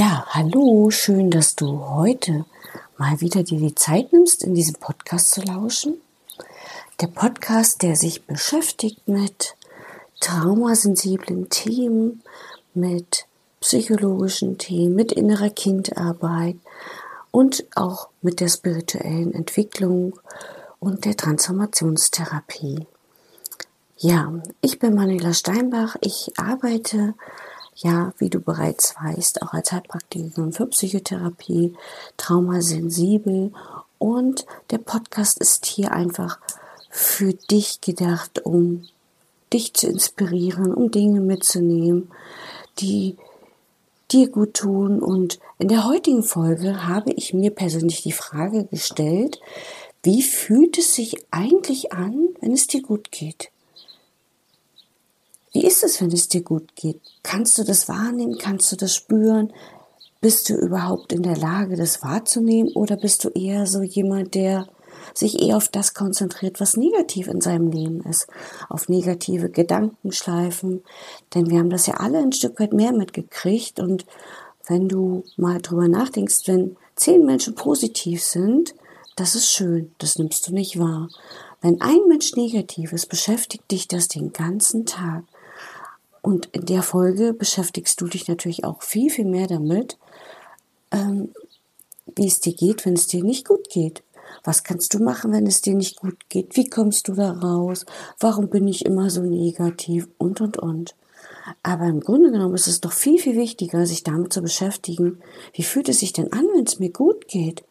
Ja, hallo, schön, dass du heute mal wieder dir die Zeit nimmst, in diesem Podcast zu lauschen. Der Podcast, der sich beschäftigt mit traumasensiblen Themen, mit psychologischen Themen, mit innerer Kindarbeit und auch mit der spirituellen Entwicklung und der Transformationstherapie. Ja, ich bin Manuela Steinbach. Ich arbeite ja, wie du bereits weißt, auch als Heilpraktikerin für Psychotherapie, traumasensibel und der Podcast ist hier einfach für dich gedacht, um dich zu inspirieren, um Dinge mitzunehmen, die dir gut tun. Und in der heutigen Folge habe ich mir persönlich die Frage gestellt, wie fühlt es sich eigentlich an, wenn es dir gut geht? Wie ist es, wenn es dir gut geht? Kannst du das wahrnehmen? Kannst du das spüren? Bist du überhaupt in der Lage, das wahrzunehmen? Oder bist du eher so jemand, der sich eher auf das konzentriert, was negativ in seinem Leben ist, auf negative Gedankenschleifen, denn wir haben das ja alle ein Stück weit mehr mitgekriegt und wenn du mal drüber nachdenkst, wenn zehn Menschen positiv sind, das ist schön, das nimmst du nicht wahr. Wenn ein Mensch negativ ist, beschäftigt dich das den ganzen Tag. Und in der Folge beschäftigst du dich natürlich auch viel, viel mehr damit, ähm, wie es dir geht, wenn es dir nicht gut geht. Was kannst du machen, wenn es dir nicht gut geht? Wie kommst du da raus? Warum bin ich immer so negativ? Und, und, und. Aber im Grunde genommen ist es doch viel, viel wichtiger, sich damit zu beschäftigen, wie fühlt es sich denn an, wenn es mir gut geht?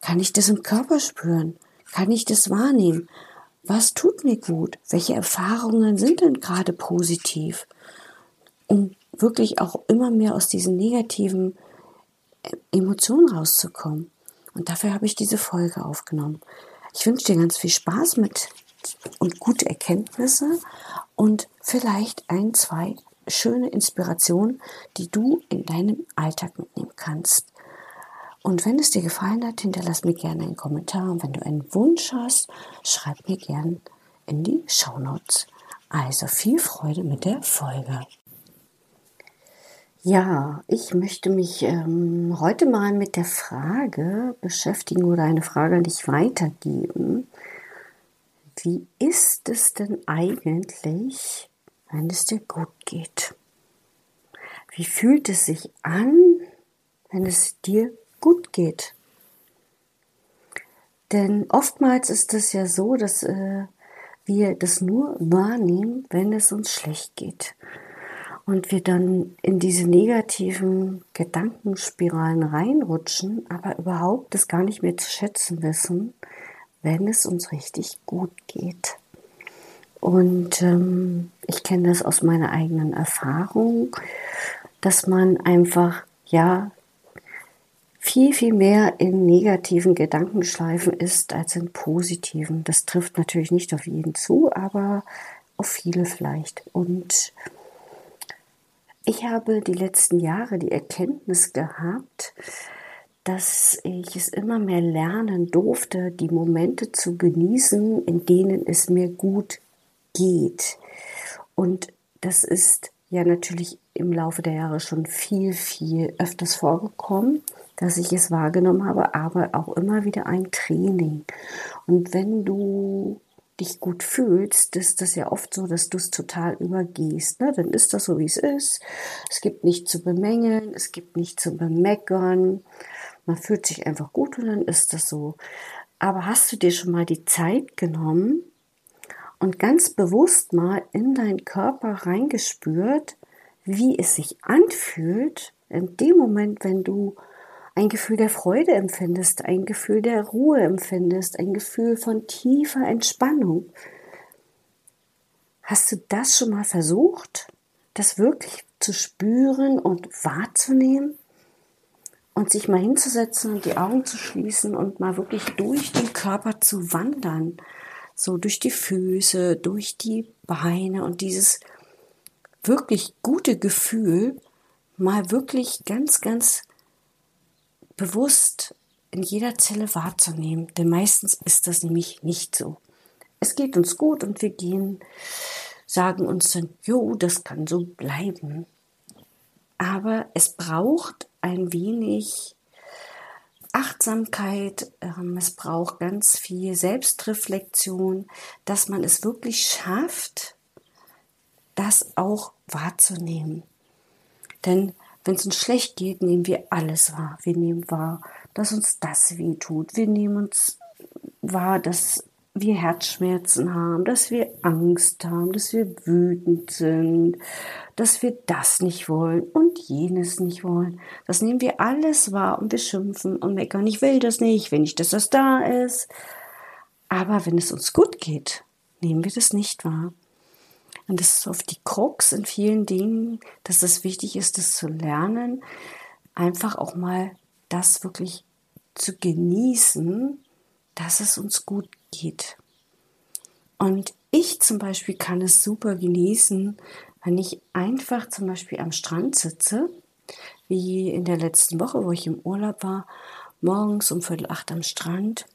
Kann ich das im Körper spüren? Kann ich das wahrnehmen? Was tut mir gut? Welche Erfahrungen sind denn gerade positiv? Um wirklich auch immer mehr aus diesen negativen äh, Emotionen rauszukommen. Und dafür habe ich diese Folge aufgenommen. Ich wünsche dir ganz viel Spaß mit und gute Erkenntnisse und vielleicht ein, zwei schöne Inspirationen, die du in deinem Alltag mitnehmen kannst. Und wenn es dir gefallen hat, hinterlass mir gerne einen Kommentar. Und wenn du einen Wunsch hast, schreib mir gerne in die Show Notes. Also viel Freude mit der Folge. Ja, ich möchte mich ähm, heute mal mit der Frage beschäftigen oder eine Frage an dich weitergeben. Wie ist es denn eigentlich, wenn es dir gut geht? Wie fühlt es sich an, wenn es dir gut geht? Denn oftmals ist es ja so, dass äh, wir das nur wahrnehmen, wenn es uns schlecht geht und wir dann in diese negativen Gedankenspiralen reinrutschen, aber überhaupt das gar nicht mehr zu schätzen wissen, wenn es uns richtig gut geht. Und ähm, ich kenne das aus meiner eigenen Erfahrung, dass man einfach, ja, viel, viel mehr in negativen Gedankenschleifen ist als in positiven. Das trifft natürlich nicht auf jeden zu, aber auf viele vielleicht. Und ich habe die letzten Jahre die Erkenntnis gehabt, dass ich es immer mehr lernen durfte, die Momente zu genießen, in denen es mir gut geht. Und das ist ja natürlich im Laufe der Jahre schon viel, viel öfters vorgekommen, dass ich es wahrgenommen habe, aber auch immer wieder ein Training. Und wenn du dich gut fühlst, ist das ja oft so, dass du es total übergehst. Ne? Dann ist das so, wie es ist. Es gibt nichts zu bemängeln, es gibt nichts zu bemeckern. Man fühlt sich einfach gut und dann ist das so. Aber hast du dir schon mal die Zeit genommen und ganz bewusst mal in deinen Körper reingespürt, wie es sich anfühlt, in dem Moment, wenn du ein Gefühl der Freude empfindest, ein Gefühl der Ruhe empfindest, ein Gefühl von tiefer Entspannung. Hast du das schon mal versucht, das wirklich zu spüren und wahrzunehmen? Und sich mal hinzusetzen und die Augen zu schließen und mal wirklich durch den Körper zu wandern. So durch die Füße, durch die Beine und dieses wirklich gute Gefühl mal wirklich ganz, ganz bewusst in jeder Zelle wahrzunehmen, denn meistens ist das nämlich nicht so. Es geht uns gut und wir gehen, sagen uns dann, jo, das kann so bleiben. Aber es braucht ein wenig Achtsamkeit, ähm, es braucht ganz viel Selbstreflexion, dass man es wirklich schafft, das auch wahrzunehmen. Denn wenn es uns schlecht geht, nehmen wir alles wahr. Wir nehmen wahr, dass uns das weh tut. Wir nehmen uns wahr, dass wir Herzschmerzen haben, dass wir Angst haben, dass wir wütend sind, dass wir das nicht wollen und jenes nicht wollen. Das nehmen wir alles wahr und wir schimpfen und meckern. Ich will das nicht, wenn nicht, dass das da ist. Aber wenn es uns gut geht, nehmen wir das nicht wahr. Und das ist oft die Krux in vielen Dingen, dass es wichtig ist, das zu lernen, einfach auch mal das wirklich zu genießen, dass es uns gut geht. Und ich zum Beispiel kann es super genießen, wenn ich einfach zum Beispiel am Strand sitze, wie in der letzten Woche, wo ich im Urlaub war, morgens um Viertel acht am Strand,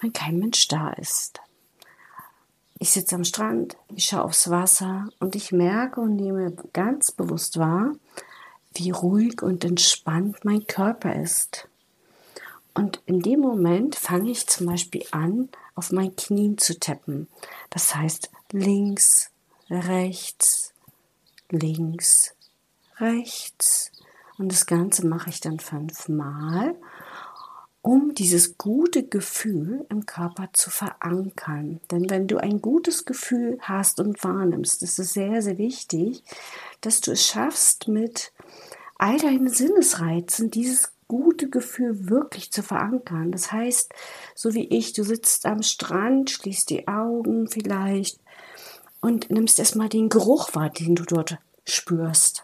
wenn kein Mensch da ist. Ich sitze am Strand, ich schaue aufs Wasser und ich merke und nehme ganz bewusst wahr, wie ruhig und entspannt mein Körper ist. Und in dem Moment fange ich zum Beispiel an, auf mein Knien zu tappen. Das heißt links, rechts, links, rechts. Und das Ganze mache ich dann fünfmal, um dieses gute Gefühl im Körper zu verankern. Denn wenn du ein gutes Gefühl hast und wahrnimmst, ist es sehr, sehr wichtig, dass du es schaffst, mit all deinen Sinnesreizen dieses gute Gefühl wirklich zu verankern. Das heißt, so wie ich, du sitzt am Strand, schließt die Augen vielleicht und nimmst erstmal den Geruch wahr, den du dort spürst.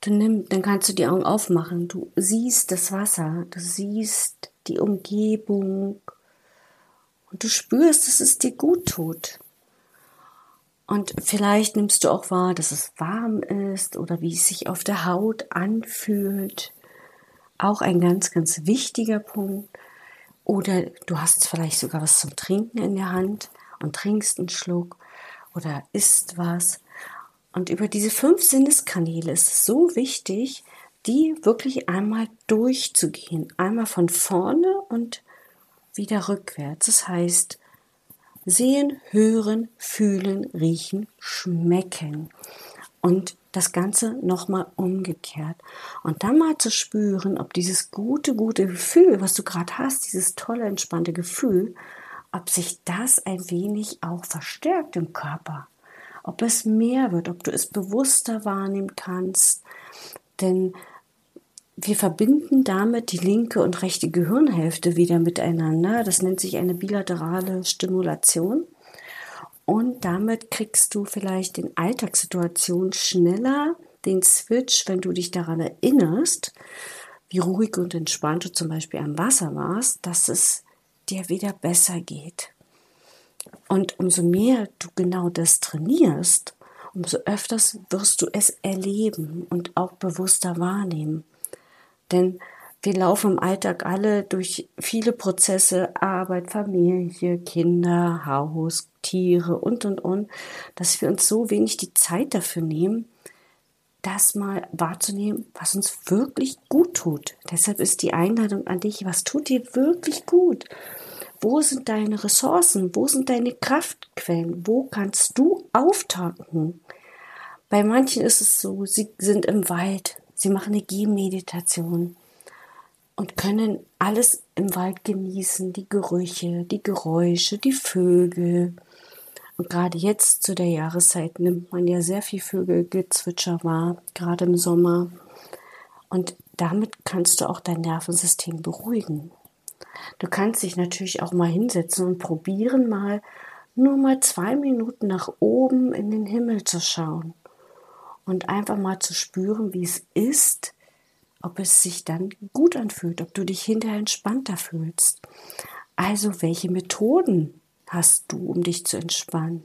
Dann, nimm, dann kannst du die Augen aufmachen. Du siehst das Wasser, du siehst die Umgebung und du spürst, dass es dir gut tut. Und vielleicht nimmst du auch wahr, dass es warm ist oder wie es sich auf der Haut anfühlt. Auch ein ganz, ganz wichtiger Punkt. Oder du hast vielleicht sogar was zum Trinken in der Hand und trinkst einen Schluck oder isst was. Und über diese fünf Sinneskanäle ist es so wichtig, die wirklich einmal durchzugehen. Einmal von vorne und wieder rückwärts. Das heißt, Sehen, hören, fühlen, riechen, schmecken. Und das Ganze nochmal umgekehrt. Und dann mal zu spüren, ob dieses gute, gute Gefühl, was du gerade hast, dieses tolle, entspannte Gefühl, ob sich das ein wenig auch verstärkt im Körper. Ob es mehr wird, ob du es bewusster wahrnehmen kannst. Denn wir verbinden damit die linke und rechte Gehirnhälfte wieder miteinander. Das nennt sich eine bilaterale Stimulation. Und damit kriegst du vielleicht in Alltagssituationen schneller den Switch, wenn du dich daran erinnerst, wie ruhig und entspannt du zum Beispiel am Wasser warst, dass es dir wieder besser geht. Und umso mehr du genau das trainierst, umso öfters wirst du es erleben und auch bewusster wahrnehmen. Denn wir laufen im Alltag alle durch viele Prozesse, Arbeit, Familie, Kinder, Haus, Tiere und, und, und, dass wir uns so wenig die Zeit dafür nehmen, das mal wahrzunehmen, was uns wirklich gut tut. Deshalb ist die Einladung an dich, was tut dir wirklich gut? Wo sind deine Ressourcen? Wo sind deine Kraftquellen? Wo kannst du auftanken? Bei manchen ist es so, sie sind im Wald, Sie machen eine Gehmeditation und können alles im Wald genießen, die Gerüche, die Geräusche, die Vögel. Und gerade jetzt zu der Jahreszeit nimmt man ja sehr viel Vögelgezwitscher wahr, gerade im Sommer. Und damit kannst du auch dein Nervensystem beruhigen. Du kannst dich natürlich auch mal hinsetzen und probieren, mal nur mal zwei Minuten nach oben in den Himmel zu schauen und einfach mal zu spüren, wie es ist, ob es sich dann gut anfühlt, ob du dich hinterher entspannter fühlst. Also, welche Methoden hast du, um dich zu entspannen?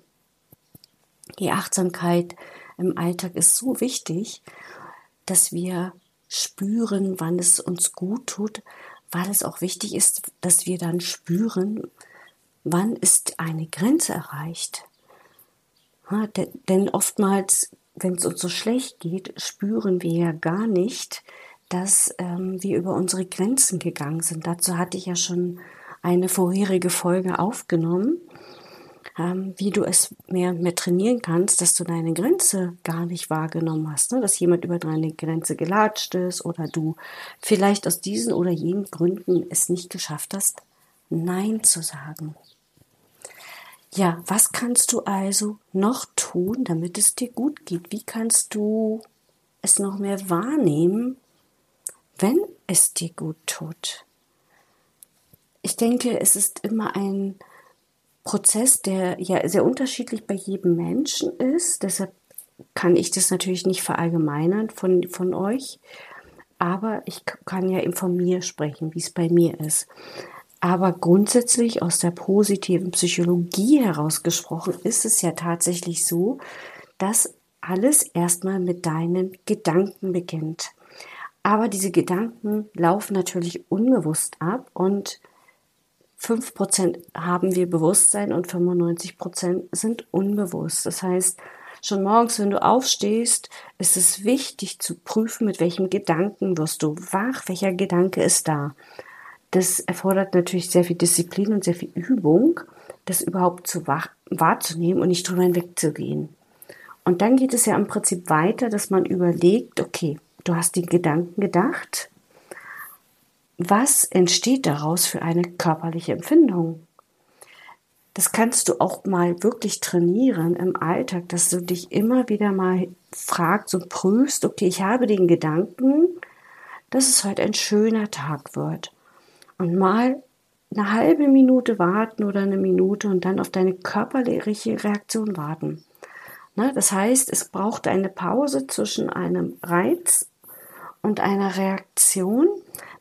Die Achtsamkeit im Alltag ist so wichtig, dass wir spüren, wann es uns gut tut, weil es auch wichtig ist, dass wir dann spüren, wann ist eine Grenze erreicht. Ja, denn oftmals wenn es uns so schlecht geht, spüren wir ja gar nicht, dass ähm, wir über unsere Grenzen gegangen sind. Dazu hatte ich ja schon eine vorherige Folge aufgenommen, ähm, wie du es mehr mehr trainieren kannst, dass du deine Grenze gar nicht wahrgenommen hast, ne? dass jemand über deine Grenze gelatscht ist oder du vielleicht aus diesen oder jenen Gründen es nicht geschafft hast, Nein zu sagen. Ja, was kannst du also noch tun, damit es dir gut geht? Wie kannst du es noch mehr wahrnehmen, wenn es dir gut tut? Ich denke, es ist immer ein Prozess, der ja sehr unterschiedlich bei jedem Menschen ist. Deshalb kann ich das natürlich nicht verallgemeinern von, von euch. Aber ich kann ja eben von mir sprechen, wie es bei mir ist. Aber grundsätzlich aus der positiven Psychologie herausgesprochen ist es ja tatsächlich so, dass alles erstmal mit deinen Gedanken beginnt. Aber diese Gedanken laufen natürlich unbewusst ab und 5% haben wir Bewusstsein und 95% sind unbewusst. Das heißt, schon morgens, wenn du aufstehst, ist es wichtig zu prüfen, mit welchem Gedanken wirst du wach, welcher Gedanke ist da. Das erfordert natürlich sehr viel Disziplin und sehr viel Übung, das überhaupt zu wach, wahrzunehmen und nicht drüber hinwegzugehen. Und dann geht es ja im Prinzip weiter, dass man überlegt, okay, du hast den Gedanken gedacht, was entsteht daraus für eine körperliche Empfindung? Das kannst du auch mal wirklich trainieren im Alltag, dass du dich immer wieder mal fragst und prüfst, okay, ich habe den Gedanken, dass es heute ein schöner Tag wird. Und mal eine halbe Minute warten oder eine Minute und dann auf deine körperliche Reaktion warten. Ne, das heißt, es braucht eine Pause zwischen einem Reiz und einer Reaktion,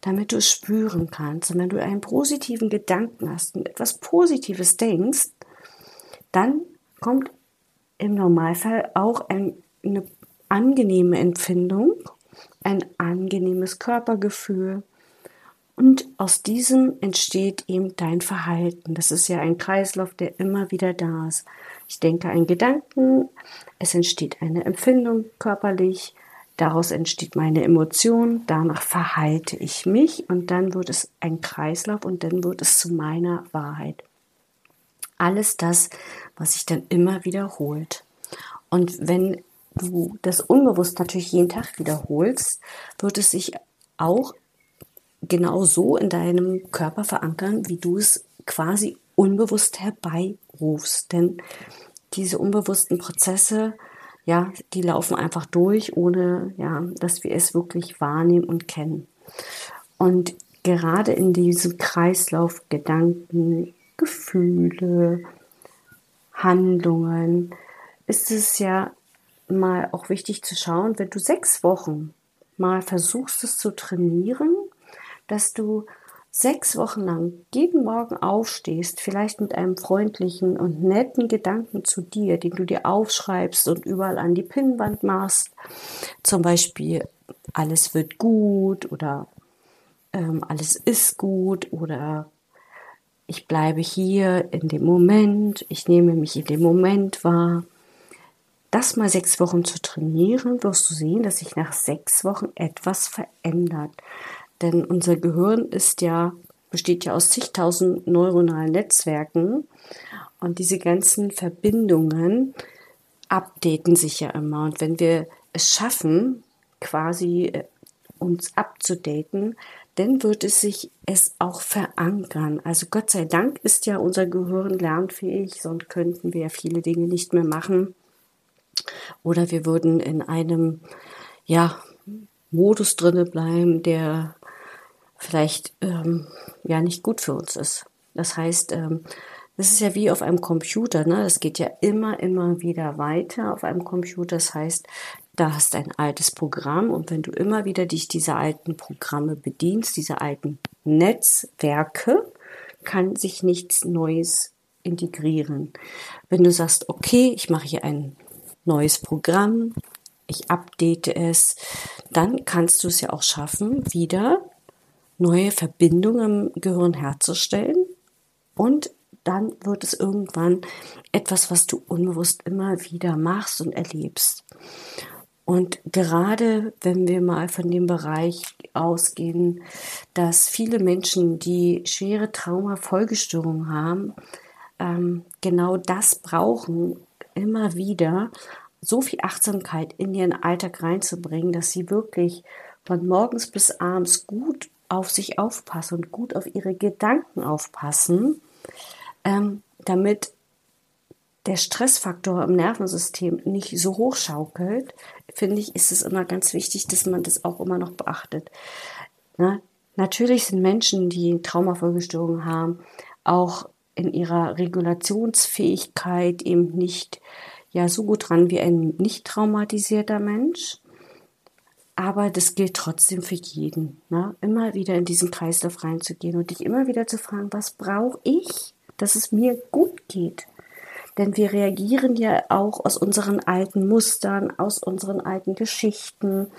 damit du es spüren kannst. Und wenn du einen positiven Gedanken hast und etwas Positives denkst, dann kommt im Normalfall auch ein, eine angenehme Empfindung, ein angenehmes Körpergefühl. Und aus diesem entsteht eben dein Verhalten. Das ist ja ein Kreislauf, der immer wieder da ist. Ich denke einen Gedanken, es entsteht eine Empfindung körperlich, Daraus entsteht meine Emotion, danach verhalte ich mich und dann wird es ein Kreislauf und dann wird es zu meiner Wahrheit. Alles das, was sich dann immer wiederholt. Und wenn du das unbewusst natürlich jeden Tag wiederholst, wird es sich auch genau so in deinem Körper verankern, wie du es quasi unbewusst herbeirufst. Denn diese unbewussten Prozesse ja, die laufen einfach durch, ohne ja, dass wir es wirklich wahrnehmen und kennen. Und gerade in diesem Kreislauf Gedanken, Gefühle, Handlungen ist es ja mal auch wichtig zu schauen, wenn du sechs Wochen mal versuchst es zu trainieren, dass du sechs Wochen lang jeden Morgen aufstehst, vielleicht mit einem freundlichen und netten Gedanken zu dir, den du dir aufschreibst und überall an die Pinnwand machst, zum Beispiel alles wird gut oder ähm, alles ist gut oder ich bleibe hier in dem Moment, ich nehme mich in dem Moment wahr. Das mal sechs Wochen zu trainieren, wirst du sehen, dass sich nach sechs Wochen etwas verändert. Denn unser Gehirn ist ja, besteht ja aus zigtausend neuronalen Netzwerken und diese ganzen Verbindungen updaten sich ja immer. Und wenn wir es schaffen, quasi äh, uns abzudaten, dann wird es sich es auch verankern. Also Gott sei Dank ist ja unser Gehirn lernfähig, sonst könnten wir ja viele Dinge nicht mehr machen. Oder wir würden in einem, ja, Modus drinne bleiben, der vielleicht ähm, ja nicht gut für uns ist. Das heißt, ähm, das ist ja wie auf einem Computer, ne? Das geht ja immer, immer wieder weiter auf einem Computer. Das heißt, da hast ein altes Programm und wenn du immer wieder dich diese alten Programme bedienst, diese alten Netzwerke, kann sich nichts Neues integrieren. Wenn du sagst, okay, ich mache hier ein neues Programm, ich update es, dann kannst du es ja auch schaffen, wieder neue Verbindungen im Gehirn herzustellen und dann wird es irgendwann etwas, was du unbewusst immer wieder machst und erlebst. Und gerade wenn wir mal von dem Bereich ausgehen, dass viele Menschen, die schwere Trauma-Folgestörungen haben, ähm, genau das brauchen, immer wieder so viel Achtsamkeit in ihren Alltag reinzubringen, dass sie wirklich von morgens bis abends gut auf sich aufpassen und gut auf ihre Gedanken aufpassen, ähm, damit der Stressfaktor im Nervensystem nicht so hoch schaukelt, finde ich, ist es immer ganz wichtig, dass man das auch immer noch beachtet. Na, natürlich sind Menschen, die Traumafolgestörungen haben, auch in ihrer Regulationsfähigkeit eben nicht ja so gut dran wie ein nicht traumatisierter Mensch. Aber das gilt trotzdem für jeden. Ne? Immer wieder in diesen Kreislauf reinzugehen und dich immer wieder zu fragen, was brauche ich, dass es mir gut geht? Denn wir reagieren ja auch aus unseren alten Mustern, aus unseren alten Geschichten.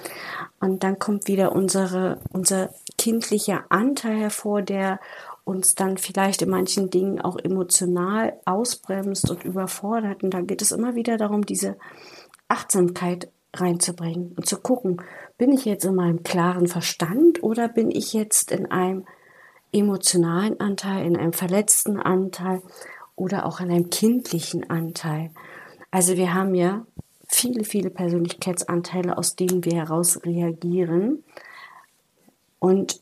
Und dann kommt wieder unsere, unser kindlicher Anteil hervor, der uns dann vielleicht in manchen Dingen auch emotional ausbremst und überfordert. Und da geht es immer wieder darum, diese Achtsamkeit reinzubringen und zu gucken, bin ich jetzt in meinem klaren Verstand oder bin ich jetzt in einem emotionalen Anteil, in einem verletzten Anteil oder auch an einem kindlichen Anteil. Also wir haben ja viele, viele Persönlichkeitsanteile, aus denen wir heraus reagieren. Und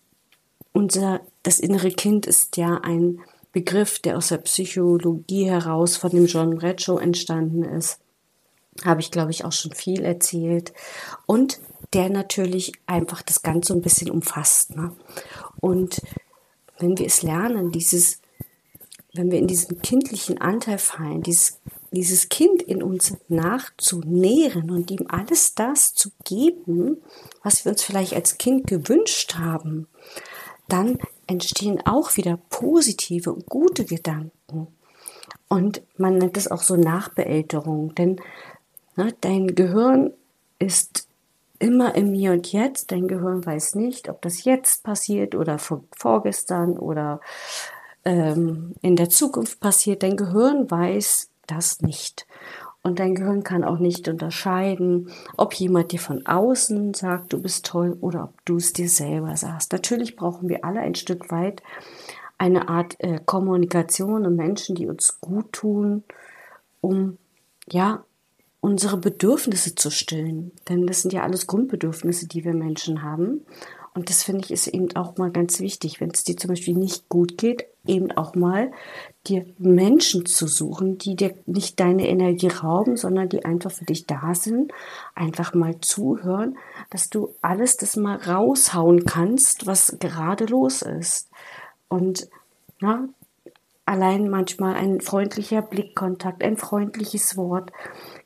unser, das innere Kind ist ja ein Begriff, der aus der Psychologie heraus von dem John Bradshaw entstanden ist. Habe ich, glaube ich, auch schon viel erzählt. Und der natürlich einfach das Ganze ein bisschen umfasst. Ne? Und wenn wir es lernen, dieses wenn wir in diesen kindlichen Anteil fallen, dieses, dieses Kind in uns nachzunähren und ihm alles das zu geben, was wir uns vielleicht als Kind gewünscht haben, dann entstehen auch wieder positive und gute Gedanken. Und man nennt es auch so Nachbeälterung, denn ne, dein Gehirn ist immer im Hier und Jetzt. Dein Gehirn weiß nicht, ob das jetzt passiert oder vor, vorgestern oder ähm, in der Zukunft passiert. Dein Gehirn weiß das nicht. Und dein Gehirn kann auch nicht unterscheiden, ob jemand dir von außen sagt, du bist toll oder ob du es dir selber sagst. Natürlich brauchen wir alle ein Stück weit eine Art äh, Kommunikation und Menschen, die uns gut tun, um ja unsere Bedürfnisse zu stillen. Denn das sind ja alles Grundbedürfnisse, die wir Menschen haben. Und das finde ich ist eben auch mal ganz wichtig, wenn es dir zum Beispiel nicht gut geht, eben auch mal dir Menschen zu suchen, die dir nicht deine Energie rauben, sondern die einfach für dich da sind, einfach mal zuhören, dass du alles das mal raushauen kannst, was gerade los ist. Und ja, allein manchmal ein freundlicher Blickkontakt, ein freundliches Wort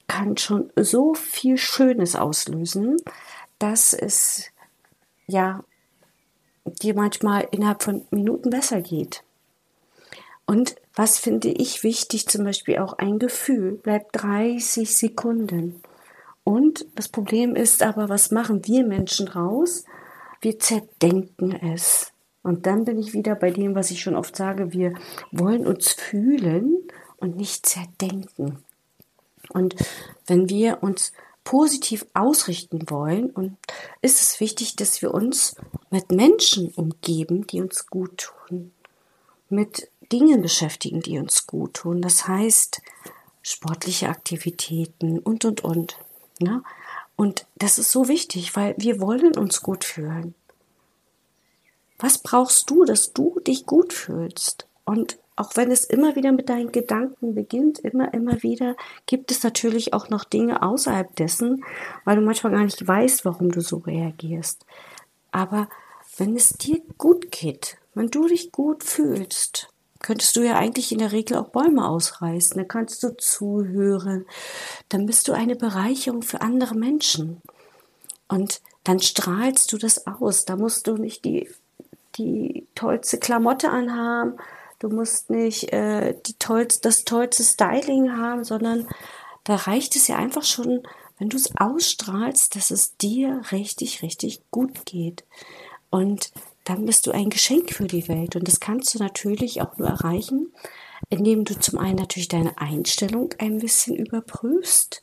kann schon so viel Schönes auslösen, dass es ja dir manchmal innerhalb von Minuten besser geht. Und was finde ich wichtig, zum Beispiel auch ein Gefühl, bleibt 30 Sekunden. Und das Problem ist aber, was machen wir Menschen raus? Wir zerdenken es. Und dann bin ich wieder bei dem, was ich schon oft sage, wir wollen uns fühlen und nicht zerdenken. Und wenn wir uns positiv ausrichten wollen, und ist es wichtig, dass wir uns mit Menschen umgeben, die uns gut tun, mit Dingen beschäftigen, die uns gut tun. Das heißt, sportliche Aktivitäten und, und, und. Ne? Und das ist so wichtig, weil wir wollen uns gut fühlen. Was brauchst du, dass du dich gut fühlst? Und auch wenn es immer wieder mit deinen Gedanken beginnt, immer, immer wieder, gibt es natürlich auch noch Dinge außerhalb dessen, weil du manchmal gar nicht weißt, warum du so reagierst. Aber wenn es dir gut geht, wenn du dich gut fühlst, könntest du ja eigentlich in der Regel auch Bäume ausreißen. Dann kannst du zuhören. Dann bist du eine Bereicherung für andere Menschen. Und dann strahlst du das aus. Da musst du nicht die, die tollste Klamotte anhaben Du musst nicht äh, die tollste, das tollste Styling haben, sondern da reicht es ja einfach schon, wenn du es ausstrahlst, dass es dir richtig, richtig gut geht. Und dann bist du ein Geschenk für die Welt. Und das kannst du natürlich auch nur erreichen, indem du zum einen natürlich deine Einstellung ein bisschen überprüfst,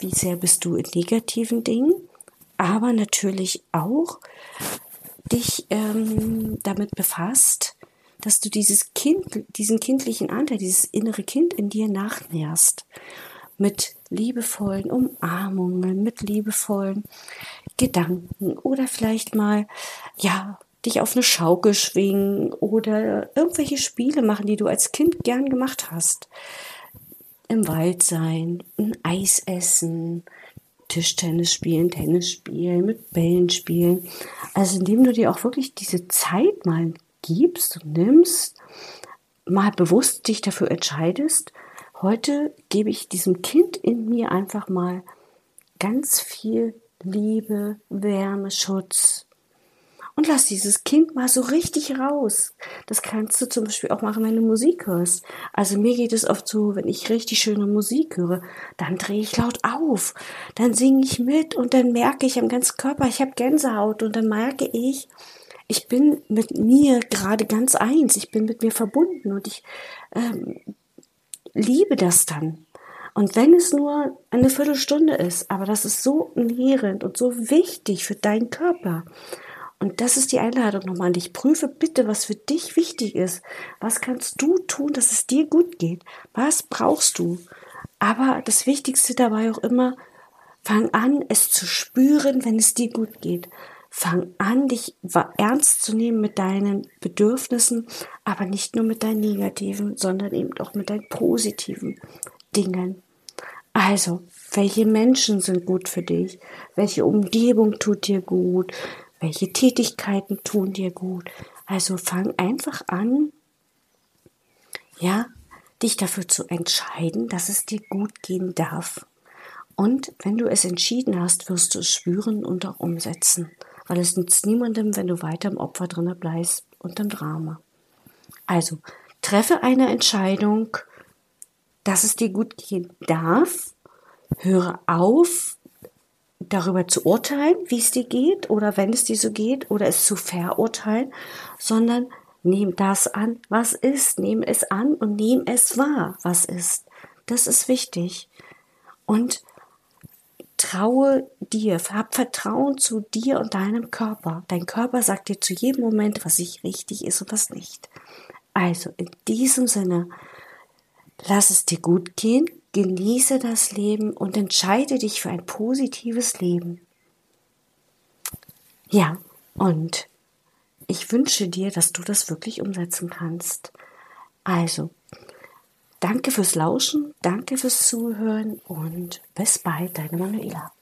wie sehr bist du in negativen Dingen, aber natürlich auch dich ähm, damit befasst, dass du dieses Kind, diesen kindlichen Anteil, dieses innere Kind in dir nachnährst. Mit liebevollen Umarmungen, mit liebevollen Gedanken oder vielleicht mal, ja, dich auf eine Schaukel schwingen oder irgendwelche Spiele machen, die du als Kind gern gemacht hast. Im Wald sein, ein Eis essen, Tischtennis spielen, Tennis spielen, mit Bällen spielen. Also indem du dir auch wirklich diese Zeit mal gibst und nimmst, mal bewusst dich dafür entscheidest, heute gebe ich diesem Kind in mir einfach mal ganz viel Liebe, Wärme, Schutz. Und lass dieses Kind mal so richtig raus. Das kannst du zum Beispiel auch machen, wenn du Musik hörst. Also mir geht es oft so, wenn ich richtig schöne Musik höre, dann drehe ich laut auf. Dann singe ich mit und dann merke ich am ganzen Körper, ich habe Gänsehaut und dann merke ich, ich bin mit mir gerade ganz eins, ich bin mit mir verbunden und ich ähm, liebe das dann. Und wenn es nur eine Viertelstunde ist, aber das ist so nährend und so wichtig für deinen Körper. Und das ist die Einladung nochmal an dich. Prüfe bitte, was für dich wichtig ist. Was kannst du tun, dass es dir gut geht? Was brauchst du? Aber das Wichtigste dabei auch immer, fang an, es zu spüren, wenn es dir gut geht. Fang an, dich ernst zu nehmen mit deinen Bedürfnissen, aber nicht nur mit deinen negativen, sondern eben auch mit deinen positiven Dingen. Also, welche Menschen sind gut für dich? Welche Umgebung tut dir gut? Welche Tätigkeiten tun dir gut? Also fang einfach an, ja, dich dafür zu entscheiden, dass es dir gut gehen darf. Und wenn du es entschieden hast, wirst du es spüren und auch umsetzen weil es nützt niemandem, wenn du weiter im Opfer drinne bleibst und im Drama. Also, treffe eine Entscheidung, dass es dir gut gehen darf. Höre auf, darüber zu urteilen, wie es dir geht oder wenn es dir so geht oder es zu verurteilen, sondern nimm das an, was ist. Nimm es an und nimm es wahr, was ist. Das ist wichtig. Und Traue dir, hab Vertrauen zu dir und deinem Körper. Dein Körper sagt dir zu jedem Moment, was sich richtig ist und was nicht. Also in diesem Sinne, lass es dir gut gehen, genieße das Leben und entscheide dich für ein positives Leben. Ja, und ich wünsche dir, dass du das wirklich umsetzen kannst. Also, Danke fürs Lauschen, danke fürs Zuhören und bis bald, deine Manuela.